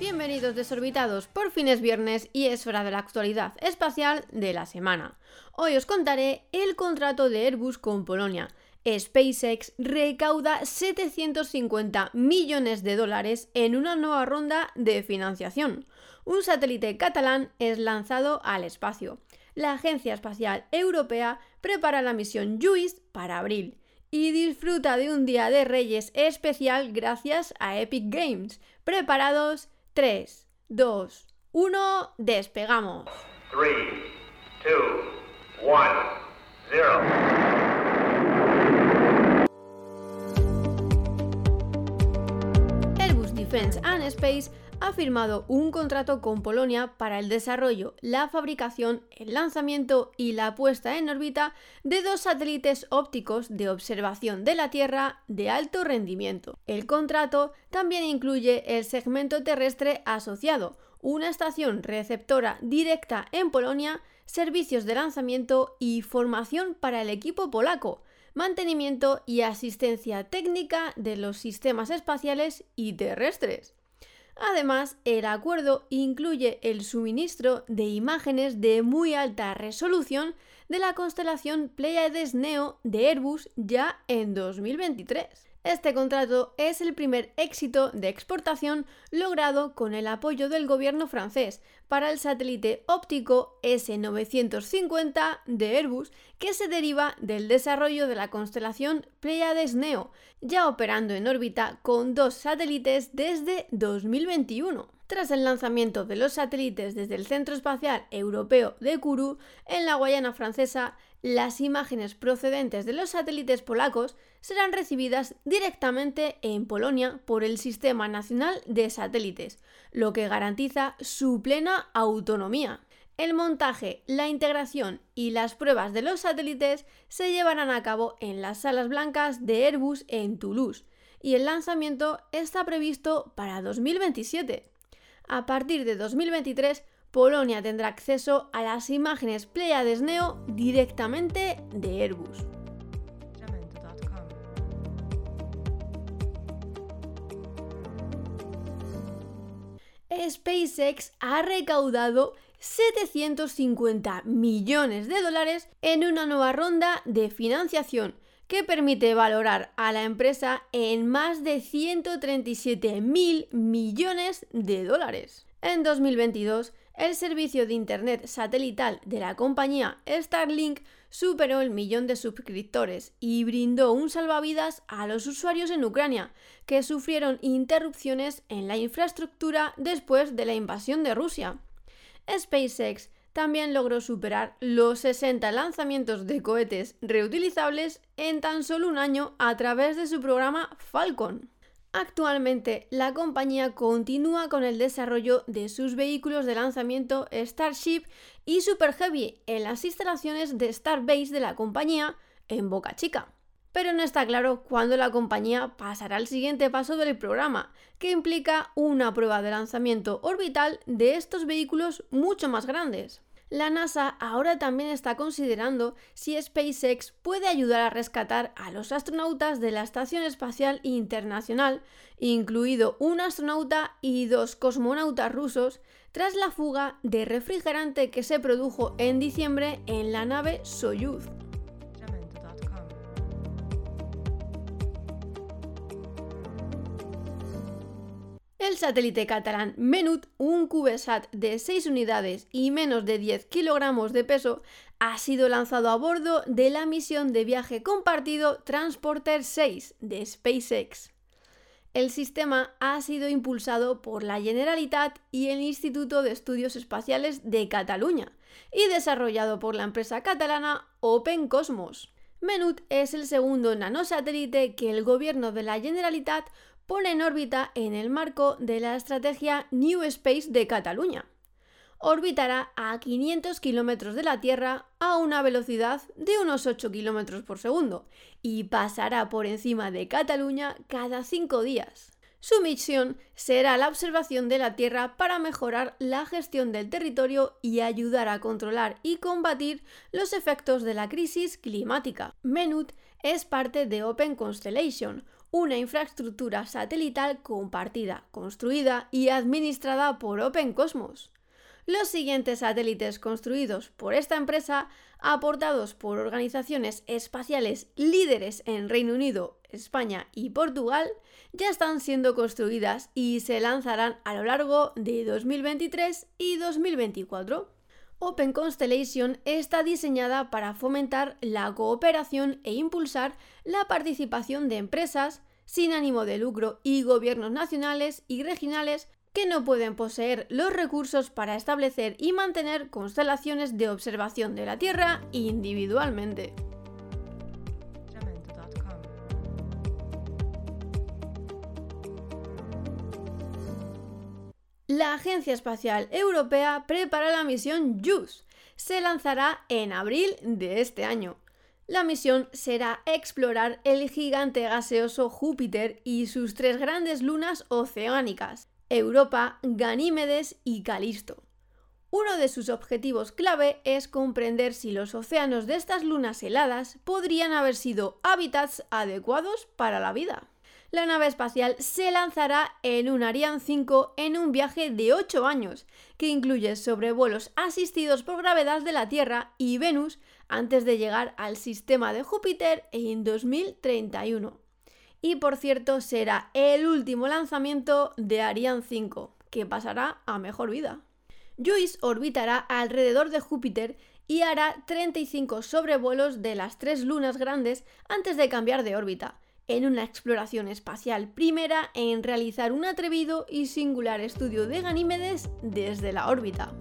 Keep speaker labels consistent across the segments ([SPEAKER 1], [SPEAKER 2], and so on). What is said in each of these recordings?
[SPEAKER 1] Bienvenidos desorbitados, por fin es viernes y es hora de la actualidad espacial de la semana. Hoy os contaré el contrato de Airbus con Polonia. SpaceX recauda 750 millones de dólares en una nueva ronda de financiación. Un satélite catalán es lanzado al espacio. La Agencia Espacial Europea prepara la misión JUICE para abril y disfruta de un día de Reyes especial gracias a Epic Games. Preparados, 3, 2, 1, despegamos. 3, 2, 1, 0. Airbus Defense and Space ha firmado un contrato con Polonia para el desarrollo, la fabricación, el lanzamiento y la puesta en órbita de dos satélites ópticos de observación de la Tierra de alto rendimiento. El contrato también incluye el segmento terrestre asociado, una estación receptora directa en Polonia, servicios de lanzamiento y formación para el equipo polaco, mantenimiento y asistencia técnica de los sistemas espaciales y terrestres. Además, el acuerdo incluye el suministro de imágenes de muy alta resolución de la constelación Pleiades Neo de Airbus ya en 2023. Este contrato es el primer éxito de exportación logrado con el apoyo del gobierno francés para el satélite óptico S950 de Airbus que se deriva del desarrollo de la constelación Pleiades Neo, ya operando en órbita con dos satélites desde 2021. Tras el lanzamiento de los satélites desde el Centro Espacial Europeo de Kourou en la Guayana francesa, las imágenes procedentes de los satélites polacos serán recibidas directamente en Polonia por el Sistema Nacional de Satélites, lo que garantiza su plena autonomía. El montaje, la integración y las pruebas de los satélites se llevarán a cabo en las salas blancas de Airbus en Toulouse y el lanzamiento está previsto para 2027. A partir de 2023, Polonia tendrá acceso a las imágenes Pleiades Neo directamente de Airbus. SpaceX ha recaudado 750 millones de dólares en una nueva ronda de financiación que permite valorar a la empresa en más de 137 mil millones de dólares. En 2022, el servicio de Internet satelital de la compañía Starlink superó el millón de suscriptores y brindó un salvavidas a los usuarios en Ucrania, que sufrieron interrupciones en la infraestructura después de la invasión de Rusia. SpaceX también logró superar los 60 lanzamientos de cohetes reutilizables en tan solo un año a través de su programa Falcon. Actualmente, la compañía continúa con el desarrollo de sus vehículos de lanzamiento Starship y Super Heavy en las instalaciones de Starbase de la compañía en Boca Chica. Pero no está claro cuándo la compañía pasará al siguiente paso del programa, que implica una prueba de lanzamiento orbital de estos vehículos mucho más grandes la NASA ahora también está considerando si SpaceX puede ayudar a rescatar a los astronautas de la Estación Espacial Internacional, incluido un astronauta y dos cosmonautas rusos, tras la fuga de refrigerante que se produjo en diciembre en la nave Soyuz. El satélite catalán Menut, un CubeSat de 6 unidades y menos de 10 kilogramos de peso, ha sido lanzado a bordo de la misión de viaje compartido Transporter 6 de SpaceX. El sistema ha sido impulsado por la Generalitat y el Instituto de Estudios Espaciales de Cataluña y desarrollado por la empresa catalana Open Cosmos. Menut es el segundo nanosatélite que el gobierno de la Generalitat pone en órbita en el marco de la estrategia New Space de Cataluña. Orbitará a 500 kilómetros de la Tierra a una velocidad de unos 8 kilómetros por segundo y pasará por encima de Cataluña cada 5 días. Su misión será la observación de la Tierra para mejorar la gestión del territorio y ayudar a controlar y combatir los efectos de la crisis climática. MENUT es parte de Open Constellation, una infraestructura satelital compartida, construida y administrada por Open Cosmos. Los siguientes satélites construidos por esta empresa, aportados por organizaciones espaciales líderes en Reino Unido, España y Portugal, ya están siendo construidas y se lanzarán a lo largo de 2023 y 2024. Open Constellation está diseñada para fomentar la cooperación e impulsar la participación de empresas sin ánimo de lucro y gobiernos nacionales y regionales que no pueden poseer los recursos para establecer y mantener constelaciones de observación de la Tierra individualmente. La Agencia Espacial Europea prepara la misión JUICE. Se lanzará en abril de este año. La misión será explorar el gigante gaseoso Júpiter y sus tres grandes lunas oceánicas, Europa, Ganímedes y Calisto. Uno de sus objetivos clave es comprender si los océanos de estas lunas heladas podrían haber sido hábitats adecuados para la vida. La nave espacial se lanzará en un Ariane 5 en un viaje de 8 años, que incluye sobrevuelos asistidos por gravedad de la Tierra y Venus antes de llegar al sistema de Júpiter en 2031 y por cierto será el último lanzamiento de Ariane 5, que pasará a mejor vida. JUICE orbitará alrededor de Júpiter y hará 35 sobrevuelos de las tres lunas grandes antes de cambiar de órbita, en una exploración espacial primera en realizar un atrevido y singular estudio de Ganímedes desde la órbita.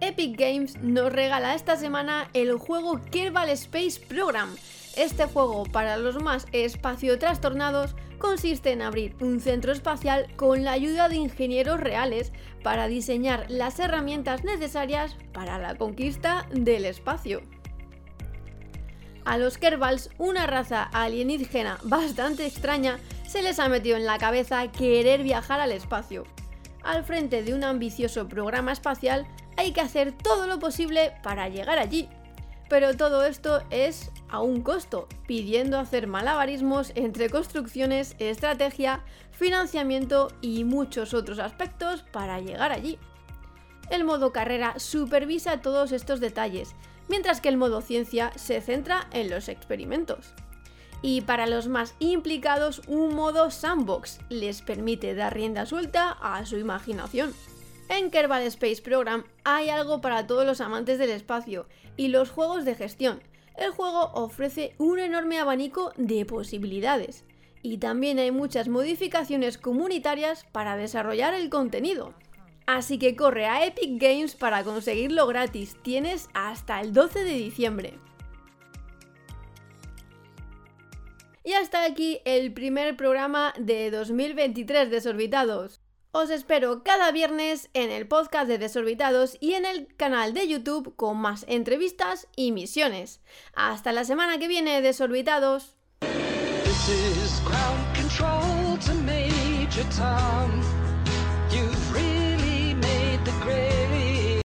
[SPEAKER 1] Epic Games nos regala esta semana el juego Kerbal Space Program. Este juego, para los más espacio trastornados, consiste en abrir un centro espacial con la ayuda de ingenieros reales para diseñar las herramientas necesarias para la conquista del espacio. A los Kerbals, una raza alienígena bastante extraña, se les ha metido en la cabeza querer viajar al espacio. Al frente de un ambicioso programa espacial, hay que hacer todo lo posible para llegar allí. Pero todo esto es a un costo, pidiendo hacer malabarismos entre construcciones, estrategia, financiamiento y muchos otros aspectos para llegar allí. El modo carrera supervisa todos estos detalles, mientras que el modo ciencia se centra en los experimentos. Y para los más implicados, un modo sandbox les permite dar rienda suelta a su imaginación. En Kerbal Space Program hay algo para todos los amantes del espacio y los juegos de gestión. El juego ofrece un enorme abanico de posibilidades y también hay muchas modificaciones comunitarias para desarrollar el contenido. Así que corre a Epic Games para conseguirlo gratis, tienes hasta el 12 de diciembre. Y hasta aquí el primer programa de 2023 Desorbitados. Os espero cada viernes en el podcast de Desorbitados y en el canal de YouTube con más entrevistas y misiones. Hasta la semana que viene, Desorbitados.